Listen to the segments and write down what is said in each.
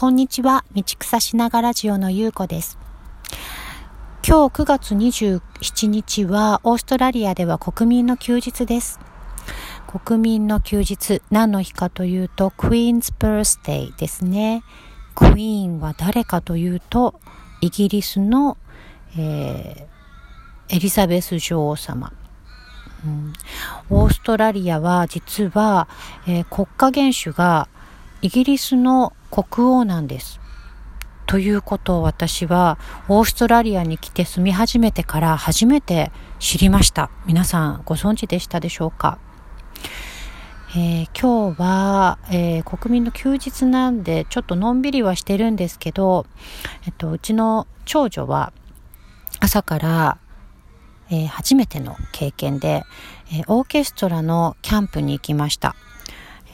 こんにちは、道草しながラジオのゆうこです。今日9月27日はオーストラリアでは国民の休日です。国民の休日、何の日かというと、クイーンズ・バースデーですね。クイーンは誰かというと、イギリスの、えー、エリザベス女王様。うん、オーストラリアは実は、えー、国家元首がイギリスの国王なんです。ということを私はオーストラリアに来て住み始めてから初めて知りました。皆さんご存知でしたでしょうか？えー、今日は、えー、国民の休日なんでちょっとのんびりはしてるんですけど、えっと、うちの長女は朝から、えー、初めての経験で、えオーケストラのキャンプに行きました。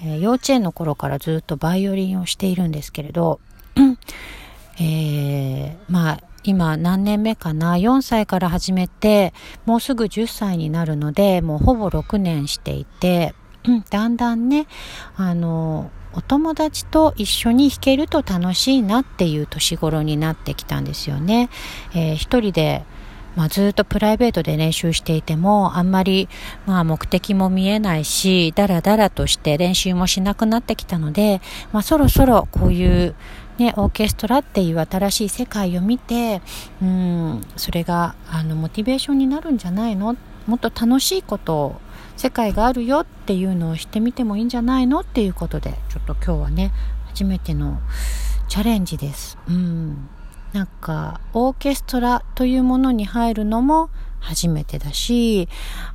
えー、幼稚園の頃からずっとバイオリンをしているんですけれど、えー、まあ、今何年目かな ?4 歳から始めて、もうすぐ10歳になるので、もうほぼ6年していて、だんだんね、あの、お友達と一緒に弾けると楽しいなっていう年頃になってきたんですよね。えー、一人でまあ、ずっとプライベートで練習していても、あんまり、まあ、目的も見えないし、だらだらとして練習もしなくなってきたので、まあ、そろそろこういう、ね、オーケストラっていう新しい世界を見て、うん、それが、あの、モチベーションになるんじゃないの？もっと楽しいことを、世界があるよっていうのをしてみてもいいんじゃないの？っていうことで、ちょっと今日はね、初めてのチャレンジです。うん。なんかオーケストラというものに入るのも初めてだし、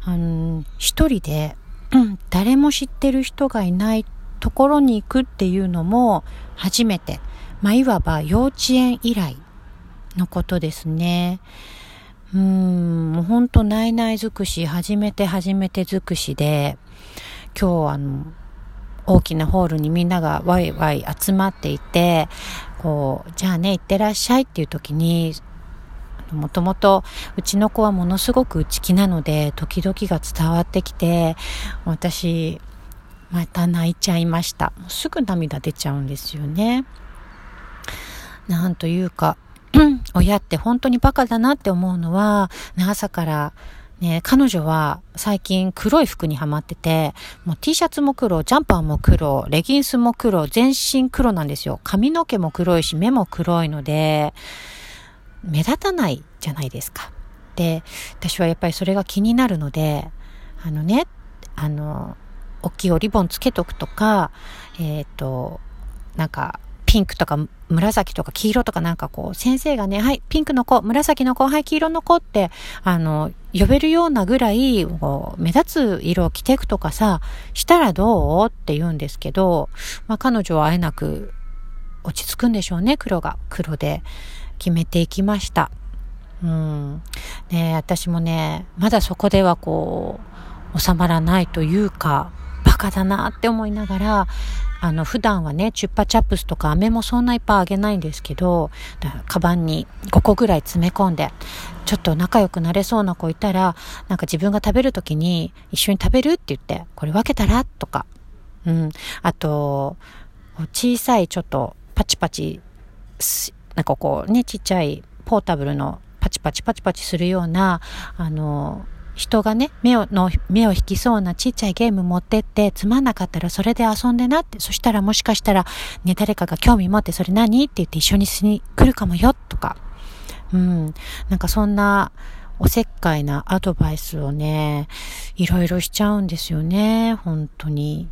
あの、一人で、誰も知ってる人がいないところに行くっていうのも初めて。まあ、いわば幼稚園以来のことですね。うーん、もうほんとないない尽くし、初めて初めて尽くしで、今日あの、大きなホールにみんながワイワイ集まっていて、こう、じゃあね、行ってらっしゃいっていう時に、もともとうちの子はものすごく内気なので、時々が伝わってきて、私、また泣いちゃいました。すぐ涙出ちゃうんですよね。なんというか、親って本当にバカだなって思うのは、朝からね、彼女は最近黒い服にはまってて、もう T シャツも黒、ジャンパーも黒、レギンスも黒、全身黒なんですよ。髪の毛も黒いし、目も黒いので、目立たないじゃないですか。で、私はやっぱりそれが気になるので、あのね、あの、大きいおリボンつけとくとか、えっ、ー、と、なんか、ピンクとか紫とか黄色とかなんかこう、先生がね、はい、ピンクの子、紫の子、はい、黄色の子って、あの、呼べるようなぐらい、こう、目立つ色を着ていくとかさ、したらどうって言うんですけど、まあ彼女はあえなく落ち着くんでしょうね、黒が。黒で決めていきました。うん。ね私もね、まだそこではこう、収まらないというか、カだなって思いながら、あの、普段はね、チュッパチャップスとか飴もそんないっぱいあげないんですけど、カバンに5個ぐらい詰め込んで、ちょっと仲良くなれそうな子いたら、なんか自分が食べるときに一緒に食べるって言って、これ分けたらとか、うん。あと、小さいちょっとパチパチ、なんかこうね、ちっちゃいポータブルのパチパチパチパチするような、あの、人がね、目を、の、目を引きそうなちっちゃいゲーム持ってって、つまんなかったらそれで遊んでなって、そしたらもしかしたら、ね、誰かが興味持ってそれ何？って言って一緒にしに来るかもよ、とか。うん。なんかそんな、おせっかいなアドバイスをね、いろいろしちゃうんですよね、本当に。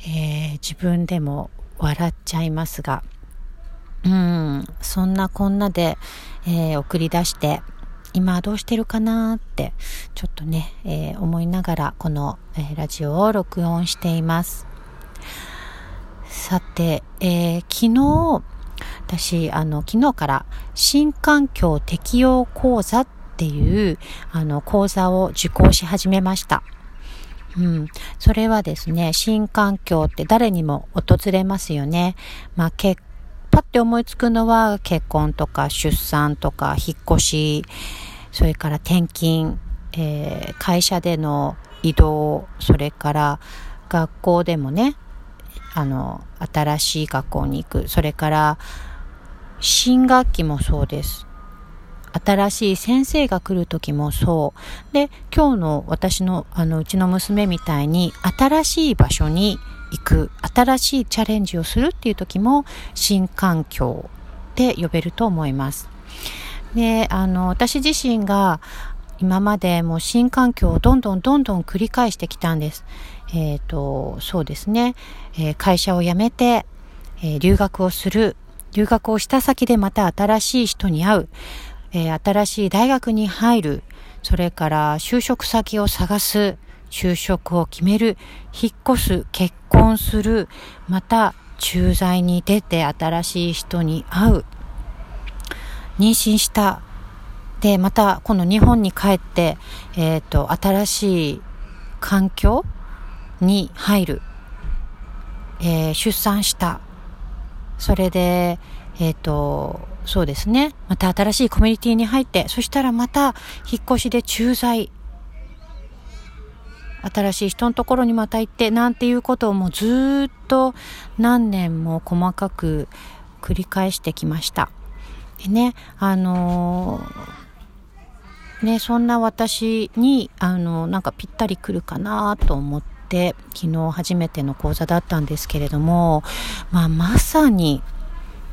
えー、自分でも笑っちゃいますが。うん、そんなこんなで、えー、送り出して、今どうしてるかなって、ちょっとね、えー、思いながら、この、えー、ラジオを録音しています。さて、えー、昨日、私、あの、昨日から新環境適用講座っていう、あの、講座を受講し始めました。うん。それはですね、新環境って誰にも訪れますよね。まあ、結パッて思いつくのは結婚とか出産とか引っ越し、それから転勤、えー、会社での移動、それから学校でもね、あの、新しい学校に行く。それから、新学期もそうです。新しい先生が来る時もそう。で、今日の私の、あの、うちの娘みたいに、新しい場所に行く、新しいチャレンジをするっていう時も、新環境で呼べると思います。で、あの、私自身が、今までもう新環境をどんどんどんどん繰り返してきたんです。えっ、ー、と、そうですね、えー、会社を辞めて、えー、留学をする。留学をした先でまた新しい人に会う。え新しい大学に入る。それから就職先を探す。就職を決める。引っ越す。結婚する。また、駐在に出て新しい人に会う。妊娠した。で、また、この日本に帰って、えっ、ー、と、新しい環境に入る。えー、出産した。それで、えっ、ー、と、そうですね。また新しいコミュニティに入って、そしたらまた引っ越しで駐在。新しい人のところにまた行って、なんていうことをもうずっと何年も細かく繰り返してきました。でね、あのー、ね、そんな私に、あの、なんかぴったりくるかなと思って、昨日初めての講座だったんですけれども、まあ、まさに、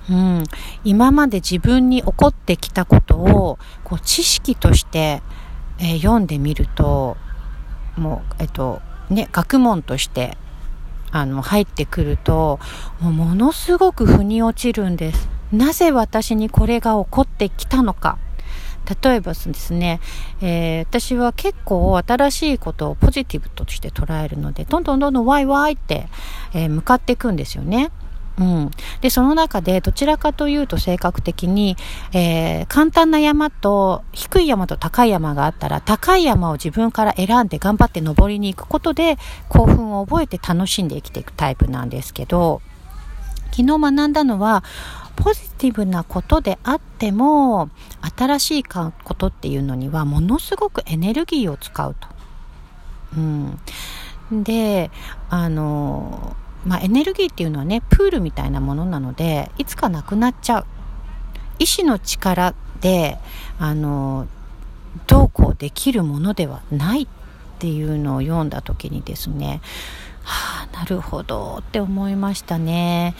うん、今まで自分に起こってきたことをこう知識として、えー、読んでみるともう、えっとね、学問としてあの入ってくるともうものすごく腑に落ちるんです。なぜ私にこれが起こってきたのか。例えばですね、えー、私は結構新しいことをポジティブとして捉えるので、どんどんどんどんワイワイって、えー、向かっていくんですよね。うん。で、その中でどちらかというと性格的に、えー、簡単な山と低い山と高い山があったら、高い山を自分から選んで頑張って登りに行くことで興奮を覚えて楽しんで生きていくタイプなんですけど、昨日学んだのは、ポジティブなことであっても、新しいことっていうのにはものすごくエネルギーを使うと。うん。で、あの、まあ、エネルギーっていうのはねプールみたいなものなのでいつかなくなっちゃう。意志の力であのどうこうできるものではないっていうのを読んだ時にですねはあなるほどって思いましたね。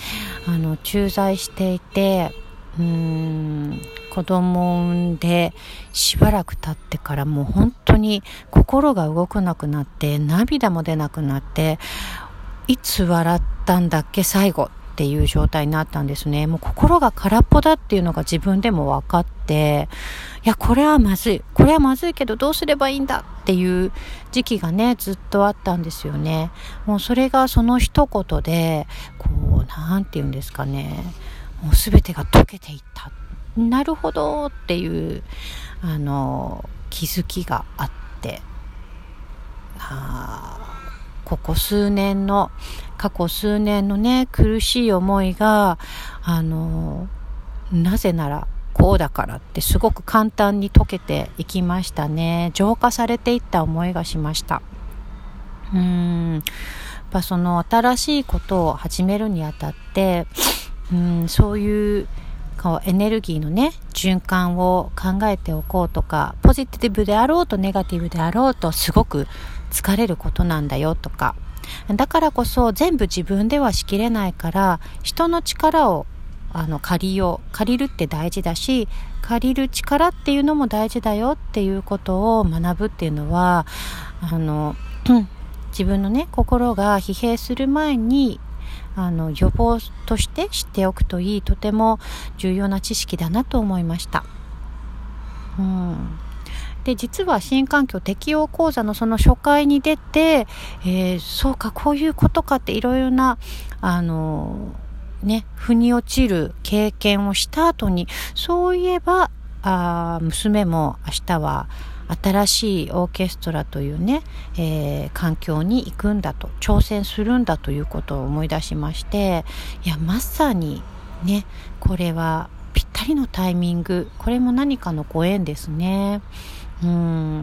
あの駐在していてうーん子供を産んでしばらく経ってからもう本当に心が動かなくなって涙も出なくなっていつ笑ったんだっけ最後っていう状態になったんですね。もう心が空っぽだっていうのが自分でも分かって、いや、これはまずい。これはまずいけどどうすればいいんだっていう時期がね、ずっとあったんですよね。もうそれがその一言で、こう、なんて言うんですかね。もう全てが溶けていった。なるほどっていう、あの、気づきがあって、あここ数年の、過去数年のね、苦しい思いが、あの、なぜなら、こうだからってすごく簡単に解けていきましたね。浄化されていった思いがしました。うん。やっぱその新しいことを始めるにあたって、うん、そういうこうエネルギーのね、循環を考えておこうとか、ポジティブであろうとネガティブであろうとすごく疲れることなんだよとか、だからこそ全部自分ではしきれないから、人の力をあの借りよう。借りるって大事だし、借りる力っていうのも大事だよっていうことを学ぶっていうのは、あの、自分のね、心が疲弊する前に、あの、予防として知っておくといい、とても重要な知識だなと思いました。うん。で、実は新環境適応講座のその初回に出て、えー、そうか、こういうことかっていろいろな、あのね、腑に落ちる経験をした後に、そういえば、あ娘も明日は新しいオーケストラというね、えー、環境に行くんだと、挑戦するんだということを思い出しまして、いや、まさにね、これはぴったりのタイミング、これも何かのご縁ですね。うん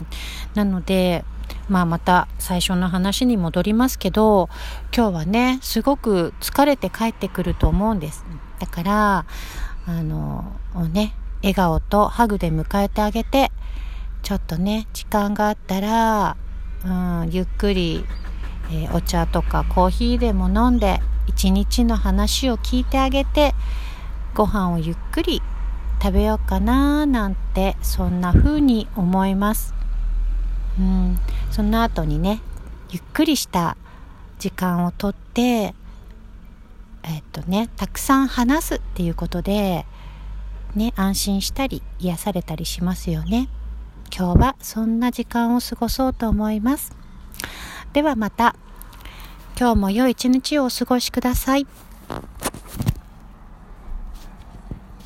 なのでまあまた最初の話に戻りますけど、今日はね、すごく疲れて帰ってくると思うんです。だから、あの、ね、笑顔とハグで迎えてあげて、ちょっとね、時間があったら、うん、ゆっくり、えー、お茶とかコーヒーでも飲んで、一日の話を聞いてあげて、ご飯をゆっくり食べようかななんて、そんな風に思います。うん、その後にね、ゆっくりした時間をとって、えっとね、たくさん話すっていうことで、ね、安心したり癒されたりしますよね。今日はそんな時間を過ごそうと思います。ではまた、今日も良い一日をお過ごしください。